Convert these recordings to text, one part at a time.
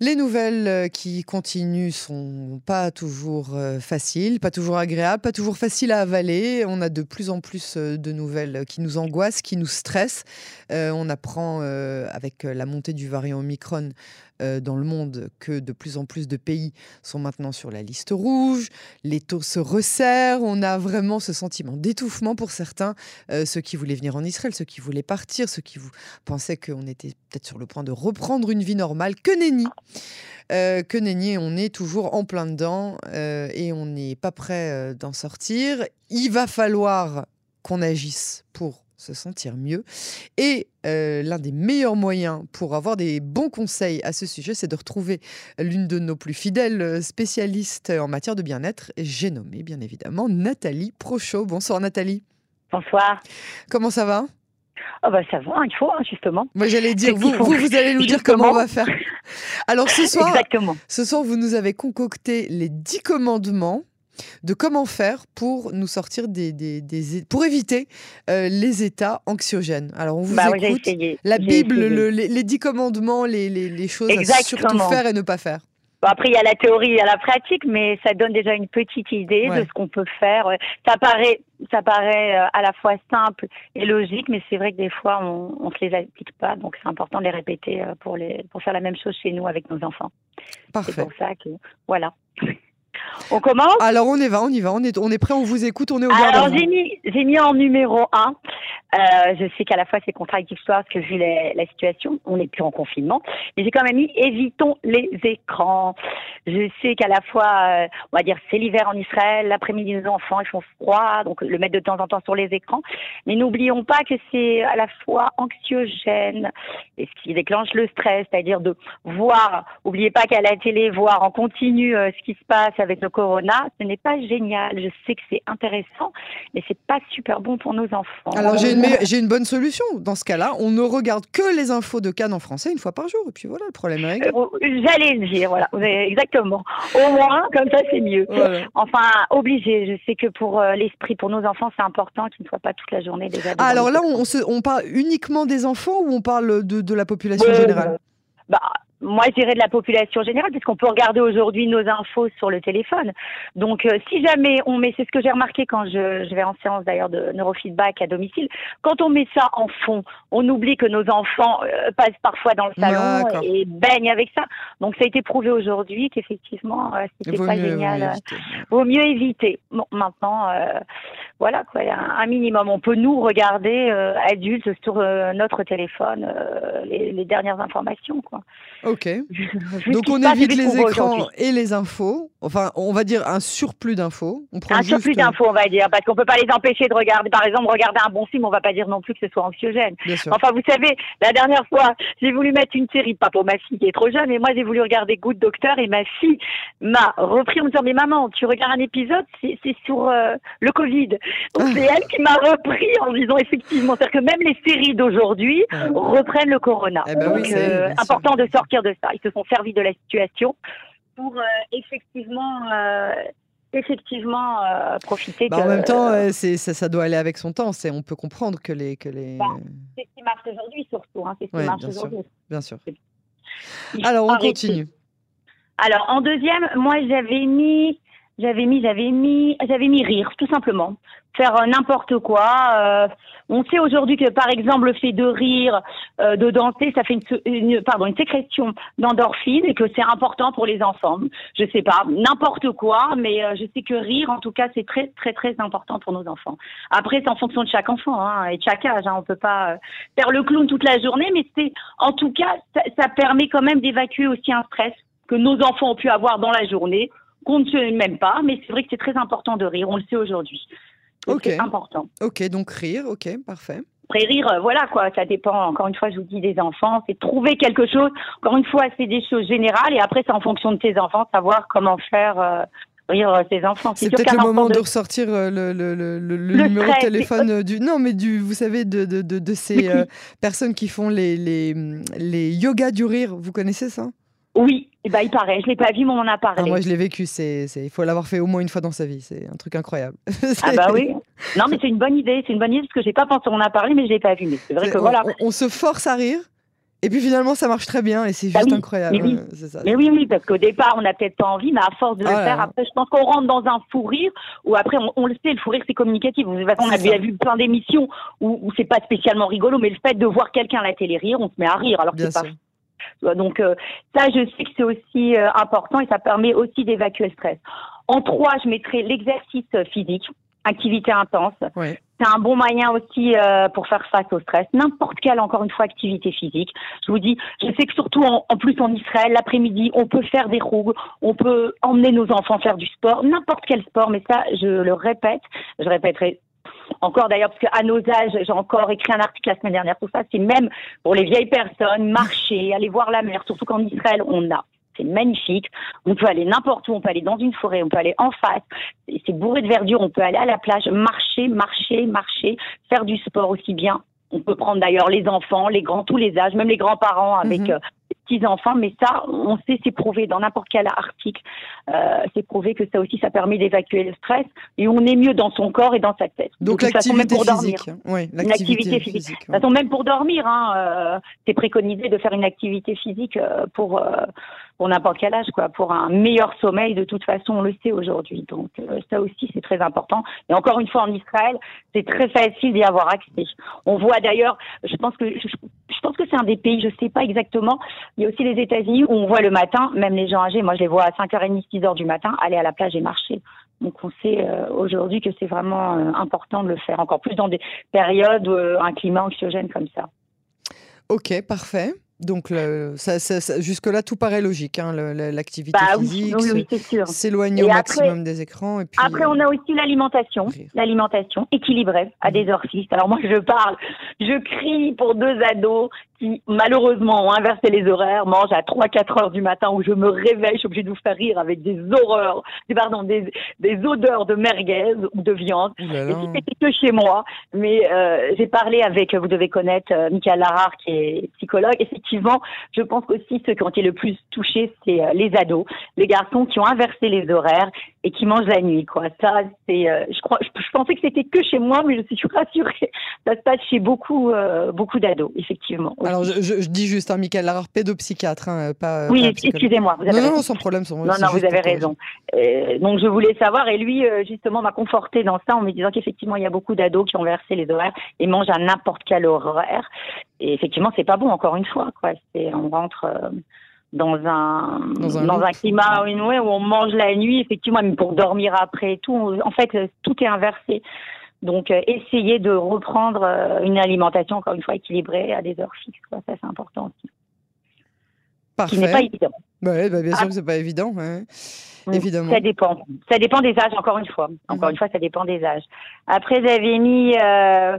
Les nouvelles euh, qui continuent sont pas toujours euh, faciles, pas toujours agréables, pas toujours faciles à avaler. On a de plus en plus euh, de nouvelles qui nous angoissent, qui nous stressent. on apprend avec la montée du variant Omicron dans le monde que de plus en plus de pays sont maintenant sur la liste rouge. Les taux se resserrent. On a vraiment ce sentiment d'étouffement pour certains, ceux qui voulaient venir en Israël, ceux qui voulaient partir, ceux qui pensaient qu'on était peut-être sur le point de reprendre une vie normale. Que nenni euh, que nenni, on est toujours en plein dedans euh, et on n'est pas prêt euh, d'en sortir. Il va falloir qu'on agisse pour se sentir mieux. Et l'un des meilleurs moyens pour avoir des bons conseils à ce sujet, c'est de retrouver l'une de nos plus fidèles spécialistes en matière de bien-être. J'ai nommé bien évidemment Nathalie Prochot. Bonsoir Nathalie. Bonsoir. Comment ça va? Oh bah ça va, il faut hein, justement. Moi j'allais dire, vous, vous, vous, allez nous dire comment on va faire. Alors ce soir, Exactement. ce soir, vous nous avez concocté les dix commandements de comment faire pour nous sortir des, des, des pour éviter euh, les états anxiogènes. Alors on vous bah, écoute. la Bible, le, les, les, dix commandements, les, les choses à surtout faire et ne pas faire. Bon, après, il y a la théorie et la pratique, mais ça donne déjà une petite idée de ce qu'on peut faire. Ça paraît, ça paraît euh, à la fois simple et logique, mais c'est vrai que des fois, on ne se les applique pas. Donc, c'est important de les répéter euh, pour, les, pour faire la même chose chez nous avec nos enfants. Parfait. C'est pour ça que, voilà. On commence Alors on y va, on y va, on est, on est prêt, on vous écoute, on est au Alors j'ai mis, j'ai mis en numéro 1. Euh, je sais qu'à la fois c'est contradictoire parce que vu la, situation, on n'est plus en confinement. Mais j'ai quand même mis évitons les écrans. Je sais qu'à la fois, euh, on va dire c'est l'hiver en Israël, l'après-midi nos enfants ils font froid, donc le mettre de temps en temps sur les écrans. Mais n'oublions pas que c'est à la fois anxiogène et ce qui déclenche le stress, c'est-à-dire de voir. N'oubliez pas qu'à la télé voir en continu euh, ce qui se passe avec le corona, ce n'est pas génial. Je sais que c'est intéressant, mais c'est pas super bon pour nos enfants. Alors j'ai une, bonne solution. Dans ce cas-là, on ne regarde que les infos de Cannes en français une fois par jour. Et puis voilà, le problème est réglé. Euh, j'allais le dire, voilà. Exactement. Au moins, comme ça, c'est mieux. Enfin, obligé. Je sais que pour euh, l'esprit, pour nos enfants, c'est important qu'ils ne soient pas toute la journée déjà. Ah, alors là, on, on, parle uniquement des enfants ou on parle de, de la population générale? bah, moi, je dirais de la population générale, puisqu'on peut regarder aujourd'hui nos infos sur le téléphone. Donc, euh, si jamais on met, c'est ce que j'ai remarqué quand je, je vais en séance d'ailleurs de neurofeedback à domicile, quand on met ça en fond, on oublie que nos enfants euh, passent parfois dans le salon et baignent avec ça. Donc, ça a été prouvé aujourd'hui qu'effectivement, euh, c'était pas génial. Éviter. Vaut mieux éviter. Bon, maintenant, voilà quoi, un, minimum. On peut nous regarder adultes sur notre téléphone les, les dernières informations, quoi. Ok. Donc on évite les écrans et les infos. Enfin, on va dire un surplus d'infos. Un surplus d'infos, on va dire, parce qu'on peut pas les empêcher de regarder. Par exemple, regarder un bon film, on va pas dire non plus que ce soit anxiogène. Enfin, vous savez, la dernière fois, j'ai voulu mettre une série, pas pour ma fille qui est trop jeune, mais moi j'ai voulu regarder Good Doctor et ma fille m'a repris en me disant mais maman, tu regardes un épisode, c'est sur euh, le Covid. Donc c'est elle qui m'a repris en disant effectivement, c'est-à-dire que même les séries d'aujourd'hui reprennent le Corona. Eh ben Donc euh, important de sortir de ça. Ils se sont servis de la situation pour euh, effectivement euh, effectivement euh, profiter. Bah, en même temps, c'est, ça, ça, doit aller avec son temps. C'est, on peut comprendre que les. Que les... Bah, c'est ce qui marche aujourd'hui, surtout. Hein, c'est ce qui marche aujourd'hui. Bien sûr. Alors, on continue. Alors, en deuxième, moi, j'avais mis. J'avais mis, j'avais mis, j'avais mis rire, tout simplement faire euh, n'importe quoi. Euh, on sait aujourd'hui que, par exemple, le fait de rire, euh, de danser, ça fait une, pardon, une sécrétion d'endorphine et que c'est important pour les enfants. Je sais pas, n'importe quoi, mais je sais que rire, en tout cas, c'est très, très, très important pour nos enfants. Après, c'est en fonction de chaque enfant hein, et de chaque âge. Hein, on peut pas faire le clown toute la journée, mais c'est, en tout cas, ça, ça permet quand même d'évacuer aussi un stress que nos enfants ont pu avoir dans la journée qu'on ne sait même pas, mais c'est vrai que c'est très important de rire, on le sait aujourd'hui. C'est important. Ok, donc rire, ok, parfait. Après rire, euh, voilà quoi, ça dépend, encore une fois, je vous dis des enfants, c'est trouver quelque chose, encore une fois, c'est des choses générales, et après c'est en fonction de tes enfants, savoir comment faire euh, rire euh, tes enfants. C'est peut-être le moment de... ressortir le, le, le, le numéro de téléphone du... Non, mais du, vous savez, de, de, de, de ces personnes qui font les, les, les yogas du rire, vous connaissez ça? Oui, ben, il paraît. Je l'ai pas vu, mais on en a parlé. Ah, moi, je l'ai vécu. C'est, il faut l'avoir fait au moins une fois dans sa vie. C'est un truc incroyable. ah bah oui. Non, mais c'est une bonne idée. C'est une bonne idée parce que j'ai pas pensé. On en a parlé, mais je l'ai pas vu. Mais c'est vrai que on, voilà. On, se force à rire. Et puis finalement, ça marche très bien et c'est bah juste incroyable. Mais oui, ça. mais oui, oui, parce qu'au départ, on n'a peut-être pas envie, mais à force de le ah faire, après, je pense qu'on rentre dans un fou rire où après, on, le sait, le fou rire, c'est communicatif. De toute façon, on a vu plein d'émissions où, où c'est pas spécialement rigolo, mais le fait de voir quelqu'un à la télé rire, on se met à rire alors que c'est pas. Donc euh, ça, je sais que c'est aussi euh, important et ça permet aussi d'évacuer le stress. En trois, je mettrai l'exercice physique activité intense. C'est un bon moyen aussi euh, pour faire face au stress. N'importe quelle, encore une fois, activité physique. Je vous dis, je sais que surtout en, plus en Israël, l'après-midi, on peut faire des roues, on peut emmener nos enfants faire du sport, n'importe quel sport. Mais ça, je le répète, je répéterai encore d'ailleurs, parce qu'à nos âges, j'ai encore écrit un article la semaine dernière, tout ça, c'est même pour les vieilles personnes, marcher, aller voir la mer, surtout qu'en Israël, on a c'est magnifique. On peut aller n'importe où, on peut aller dans une forêt, on peut aller en face. C'est bourré de verdure, on peut aller à la plage, marcher, marcher, marcher, faire du sport aussi bien. On peut prendre d'ailleurs les enfants, les grands, tous les âges, même les grands-parents avec mhm. euh, petits-enfants, mais ça, on sait, c'est prouvé dans n'importe quel article, euh, c'est prouvé que ça aussi, ça permet d'évacuer le stress et on est mieux dans son corps et dans sa tête. Donc, l'activité physique. Oui, l'activité physique. De toute façon, même pour dormir, hein, euh, c'est préconisé de faire une activité physique euh, pour euh, pour n'importe quel âge, quoi, pour un meilleur sommeil. De toute façon, on le sait aujourd'hui. Donc euh, ça aussi, c'est très important. Et encore une fois, en Israël, c'est très facile d'y avoir accès. On voit d'ailleurs, je pense que je, pense que c'est un des pays, je sais pas exactement, il y a aussi les États-Unis où on voit le matin, même les gens âgés, moi je les vois à 5h30, 6h du matin, aller à la plage et marcher. Donc on sait euh, aujourd'hui que c'est vraiment euh, important de le faire, encore plus dans des périodes, un climat anxiogène comme ça. Ok, parfait. Donc jusque-là, tout paraît logique, hein, l'activité bah, physique, oui, s'éloigner au maximum des écrans. Et puis, après, on a aussi l'alimentation, l'alimentation équilibrée à des heures fixes. Alors moi, je parle, je crie pour deux ados qui malheureusement ont inversé les horaires, mangent à 3-4 heures du matin où je me réveille, je suis obligée de vous faire rire avec des horreurs, pardon, des, des odeurs de merguez ou de viande. Et si c'était que chez moi, mais euh, j'ai parlé avec, vous devez connaître euh, Michael Larard qui est psychologue. Je pense qu'aussi ceux qui ont été le plus touchés, c'est euh, les ados, les garçons qui ont inversé les horaires et qui mangent la nuit. Quoi. Ça, c'est, euh, je crois, je, pensais que c'était que chez moi, mais je suis rassurée. Ça se passe chez beaucoup, euh, beaucoup d'ados, effectivement. Alors, je, dis juste, hein, Michael Larard, pédopsychiatre, hein, pas. Oui, excusez-moi. non, non, non, sans problème. non, non, vous avez raison. Euh, donc, je voulais savoir, et lui, justement, m'a conforté dans ça en me disant qu'effectivement, il y a beaucoup d'ados qui ont versé les horaires et mangent à n'importe quel horaire. Et effectivement, c'est pas bon, encore une fois. Quoi. C'est, on rentre dans un dans un, climat où on mange la nuit effectivement même pour dormir après et tout. En fait tout est inversé. Donc euh, essayer de reprendre euh, une alimentation encore une fois équilibrée à des heures fixes ça c'est important aussi. Parfait. qui n'est pas évident. Bah, bien sûr que c'est pas évident mm. évidemment. Ça dépend. Ça dépend des âges encore une fois. Encore mhm. une fois ça dépend des âges. Après j'avais mis euh,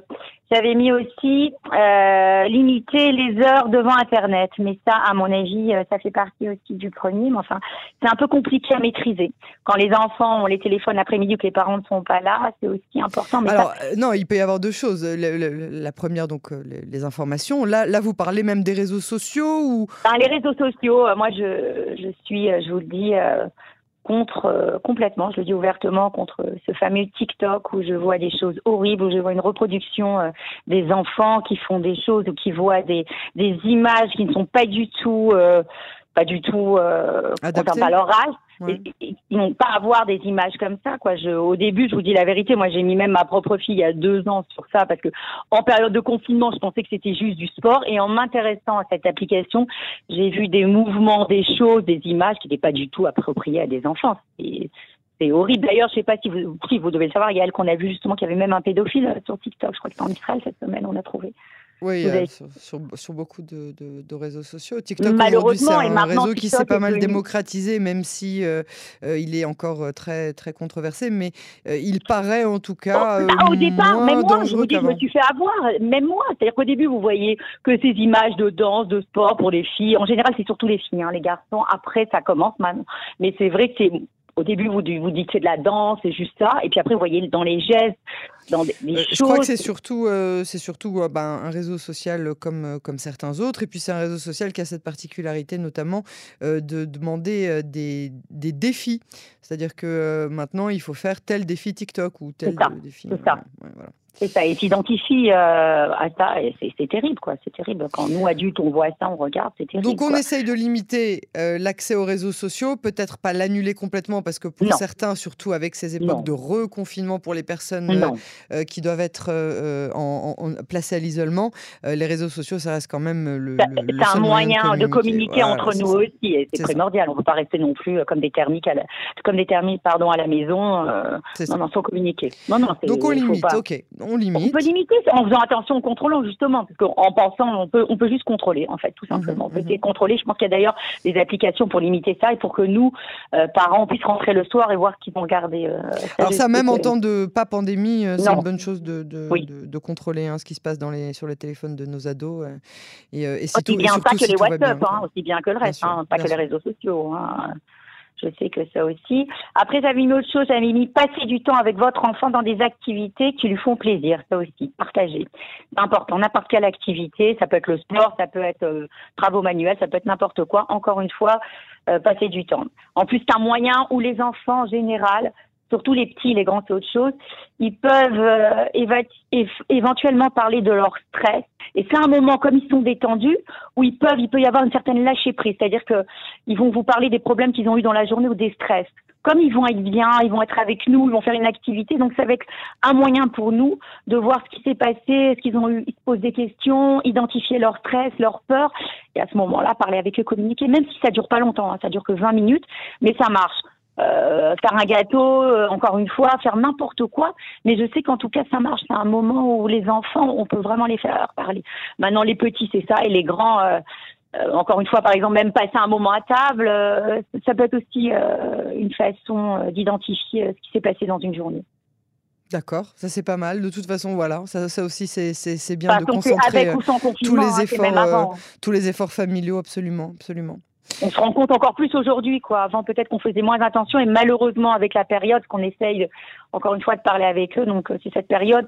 j'avais mis aussi euh, limiter les heures devant Internet, mais ça, à mon avis, euh, ça fait partie aussi du premier. Mais enfin, c'est un peu compliqué à maîtriser. Quand les enfants ont les téléphones l'après-midi ou que les parents ne sont pas là, c'est aussi important. Mais Alors, euh, non, il peut y avoir deux choses. la première, donc, les, informations. Là, là, vous parlez même des réseaux sociaux ou ben, Les réseaux sociaux, moi, je, je suis, je vous le dis contre euh, complètement, je le dis ouvertement, contre ce fameux TikTok où je vois des choses horribles, où je vois une reproduction euh, des enfants qui font des choses ou qui voient des, images qui ne sont pas du tout, euh, pas du tout, euh, à leur âge. Ils n'ont pas à avoir des images comme ça, quoi. Je, au début, je vous dis la vérité, moi j'ai mis même ma propre fille il y a deux ans sur ça parce que en période de confinement, je pensais que c'était juste du sport et en m'intéressant à cette application, j'ai vu des mouvements, des choses, des images qui n'étaient pas du tout appropriées à des enfants. C'est horrible. D'ailleurs, je sais pas si vous, si vous devez le savoir, il y a elle qu'on a vu justement qu'il y avait même un pédophile euh, sur TikTok. Je crois que c'est en Israël cette semaine, on a trouvé. Oui, euh, sur, beaucoup de, réseaux sociaux. TikTok, c'est un réseau qui s'est pas mal démocratisé, même si euh, euh, il est encore très, très controversé. Mais il paraît en tout cas. Bah, au départ, même moi, je vous dis, je me suis fait avoir, même moi. C'est-à-dire qu'au début, vous voyez que ces images de danse, de sport pour les filles, en général, c'est surtout les filles, hein, les garçons. Après, ça commence maintenant. Mais c'est vrai que c'est au début, vous, vous dites c'est de la danse, c'est juste ça. Et puis après, vous voyez dans les gestes, dans les choses. Je crois que c'est surtout, euh, c'est surtout euh, ben, un réseau social comme, euh, comme certains autres. Et puis, c'est un réseau social qui a cette particularité, notamment, de demander des, des, défis. C'est-à-dire que maintenant, il faut faire tel défi TikTok ou tel défi. C'est ça. Et ça, et s'identifie euh, à ça, et c'est terrible, quoi. C'est terrible. Quand nous, adultes, on voit ça, on regarde, c'est terrible. Donc, on essaye de limiter euh, l'accès aux réseaux sociaux, peut-être pas l'annuler complètement, parce que pour certains, surtout avec ces époques de reconfinement pour les personnes euh, qui doivent être en, placées à l'isolement, les réseaux sociaux, ça reste quand même le. C'est un moyen de communiquer, entre nous aussi, et c'est primordial. On ne peut pas rester non plus comme des thermiques, à la, comme des thermiques, pardon, à la maison. non, non, sans communiquer. Non, non, Donc, on limite, ok on limite. On peut limiter en faisant attention en contrôlant justement, parce qu'en pensant, on peut, on peut juste contrôler en fait, tout mhm, simplement. on peut mhm. contrôler. Je pense qu'il y a d'ailleurs des applications pour limiter ça et pour que nous, euh, parents, puissent rentrer le soir et voir qu'ils vont garder. Euh, Alors ça, même en temps de pas pandémie, euh, c'est une bonne chose de, de, contrôler hein, ce qui se passe dans les, sur les téléphones de nos ados. et, et aussi bien pas que les WhatsApp, hein, aussi bien que le reste, hein, pas que les réseaux sociaux. Je sais que ça aussi. Après, j'avais une autre chose, j'avais mis passer du temps avec votre enfant dans des activités qui lui font plaisir, ça aussi, partager. C'est important, n'importe quelle activité, ça peut être le sport, ça peut être euh, travaux manuels, ça peut être n'importe quoi. Encore une fois, euh, passer du temps. En plus, c'est un moyen où les enfants en général surtout les petits, les grands, c'est autre chose, ils peuvent euh, éventuellement parler de leur stress. Et c'est un moment, comme ils sont détendus, où ils peuvent, il peut y avoir une certaine lâcher prise. C'est-à-dire que ils vont vous parler des problèmes qu'ils ont eu dans la journée ou des stress. Comme ils vont être bien, ils vont être avec nous, ils vont faire une activité. Donc, c'est avec un moyen pour nous de voir ce qui s'est passé, ce qu'ils ont eu, ils se posent des questions, identifier leur stress, leur peur. Et à ce moment-là, parler avec eux, communiquer, même si ça dure pas longtemps, hein, ça dure que 20 minutes, mais ça marche. Euh, faire un gâteau, euh, encore une fois, faire n'importe quoi. Mais je sais qu'en tout cas, ça marche. C'est un moment où les enfants, on peut vraiment les faire parler. Maintenant, les petits, c'est ça, et les grands. Euh, encore une fois, par exemple, même passer un moment à table, ça peut être aussi une façon d'identifier ce qui s'est passé dans une journée. D'accord, ça c'est pas mal. De toute façon, voilà, ça, ça aussi c'est bien de concentrer tous les hein, efforts, tous les efforts familiaux, absolument, absolument on se rend compte encore plus aujourd'hui, quoi. Avant, peut-être qu'on faisait moins attention et malheureusement, avec la période qu'on essaye, encore une fois, de parler avec eux. Donc, euh, c'est cette période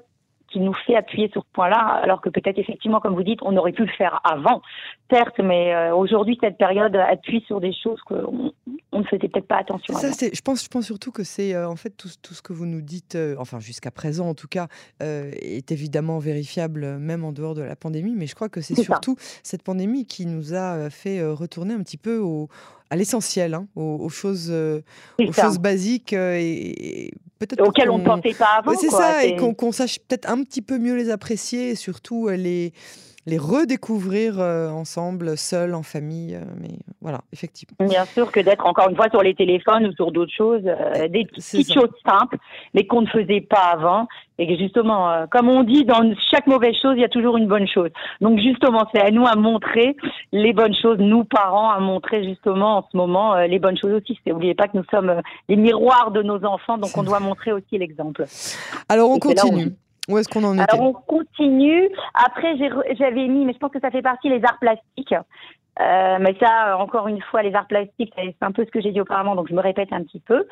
qui nous fait appuyer sur ce point-là, alors que peut-être effectivement, comme vous dites, on aurait pu le faire avant, certes, mais euh, aujourd'hui, cette période appuie sur des choses qu'on on ne faisait peut-être pas attention. Ça, je pense, je pense surtout que c'est euh, en fait tout, tout, ce que vous nous dites, euh, enfin jusqu'à présent en tout cas, est évidemment vérifiable même en dehors de la pandémie, mais je crois que c'est surtout cette pandémie qui nous a fait retourner un petit peu au à l'essentiel, hein, aux, choses, aux choses basiques et, peut-être auxquelles on ne pensait pas avant. C'est ça, et qu'on sache peut-être un petit peu mieux les apprécier, et surtout les les redécouvrir euh, ensemble, seuls, en famille. Euh, mais voilà, effectivement. Bien sûr que d'être encore une fois sur les téléphones ou sur d'autres choses, euh, des petites choses simples, mais qu'on ne faisait pas avant. Et que justement, comme on dit, dans chaque mauvaise chose, il y a toujours une bonne chose. Donc justement, c'est à nous à montrer les bonnes choses, nous parents, à montrer justement en ce moment les bonnes choses aussi. N'oubliez pas que nous sommes les miroirs de nos enfants, donc on doit montrer aussi l'exemple. Alors on continue. Où est-ce qu'on en est Alors on continue. Après, j'avais mis, mais je pense que ça fait partie les arts plastiques. Euh, mais ça, encore une fois, les arts plastiques, c'est un peu ce que j'ai dit auparavant, donc je me répète un petit peu.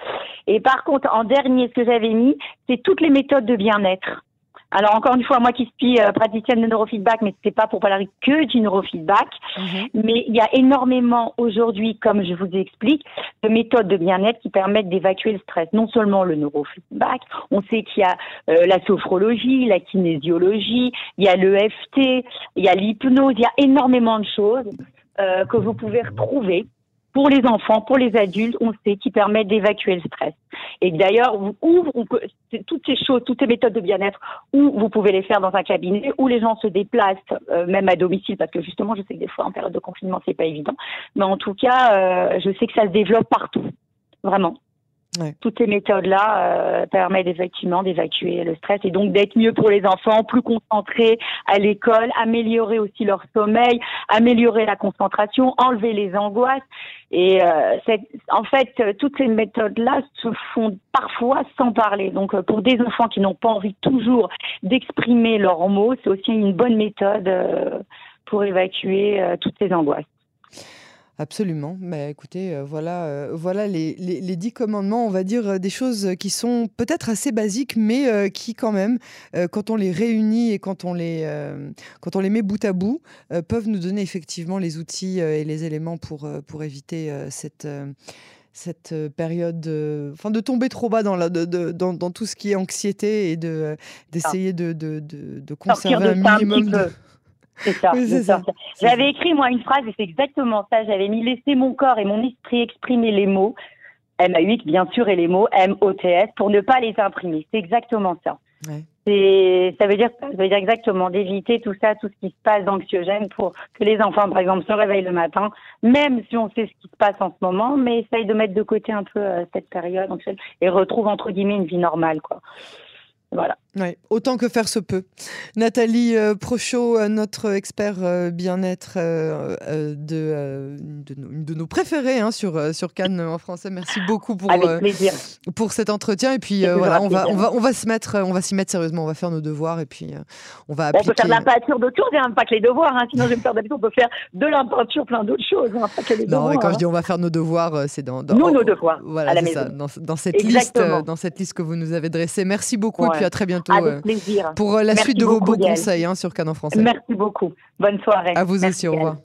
Et par contre, en dernier, ce que j'avais mis, c'est toutes les méthodes de bien-être. Alors encore une fois, moi qui suis euh, praticienne de neurofeedback, mais c'est pas pour parler que du neurofeedback, mhm. mais il y a énormément aujourd'hui, comme je vous explique, de méthodes de bien-être qui permettent d'évacuer le stress. Non seulement le neurofeedback, on sait qu'il y a euh, la sophrologie, la kinésiologie, il y a l'EFT, il y a l'hypnose, il y a énormément de choses euh, que vous pouvez retrouver pour les enfants, pour les adultes, on sait, qui permettent d'évacuer le stress. Et d'ailleurs, où on peut, toutes ces choses, toutes ces méthodes de bien-être, où vous pouvez les faire dans un cabinet, où les gens se déplacent, euh, même à domicile, parce que justement, je sais que des fois, en période de confinement, c'est pas évident. Mais en tout cas, euh, je sais que ça se développe partout. Vraiment. Toutes ces méthodes-là euh, permettent effectivement d'évacuer le stress et donc d'être mieux pour les enfants, plus concentrés à l'école, améliorer aussi leur sommeil, améliorer la concentration, enlever les angoisses. Et euh, en fait, toutes ces méthodes-là se font parfois sans parler. Donc, euh, pour des enfants qui n'ont pas envie toujours d'exprimer leurs mots, c'est aussi une bonne méthode euh, pour évacuer toutes ces angoisses. Absolument. Mais écoutez, euh, voilà, euh, voilà les, les, dix commandements, on va dire euh, des choses qui sont peut-être assez basiques, mais qui quand même, quand on les réunit et quand on les, quand on les met bout à bout, peuvent nous donner effectivement les outils et les éléments pour, pour éviter cette cette période, enfin de tomber trop bas dans, la, de, dans, dans, tout ce qui est anxiété et de d'essayer de, de, de, conserver un minimum. De... C'est ça. ça. J'avais écrit moi une phrase et c'est exactement ça. J'avais mis laisser mon corps et mon esprit exprimer les mots M-A-U-X bien sûr et les mots M-O-T-S pour ne pas les imprimer. C'est exactement ça. Ouais. Ça veut dire, ça veut dire exactement d'éviter tout ça, tout ce qui se passe d'anxiogène pour que les enfants, par exemple, se réveillent le matin, même si on sait ce qui se passe en ce moment, mais essaye de mettre de côté un peu euh, cette période et retrouve entre guillemets une vie normale, quoi. Voilà. Ouais, autant que faire se peut. Nathalie euh, Prochot, euh, notre expert euh, bien-être de, de, nos préférés hein, sur, sur Cannes en français. Merci beaucoup pour, pour cet entretien. Et puis voilà, on va, on, va, on va se mettre, on va s'y mettre sérieusement, on va faire nos devoirs et puis on va appliquer. On peut faire de la peinture d'autres choses, hein, pas que les devoirs. Hein, sinon, je vais me faire d'habitude, on peut faire de la peinture, plein d'autres choses, hein, pas que les non, mais quand je dis on va faire nos devoirs, c'est dans, dans, Nous, nos devoirs. Voilà, à la maison. Ça, dans, dans, cette liste, dans cette liste que vous nous avez dressée. Merci beaucoup et puis à très bientôt. Avec plaisir. Pour la suite de vos beaux conseils hein, sur Canon Français. Merci beaucoup. Bonne soirée. À vous aussi, au revoir.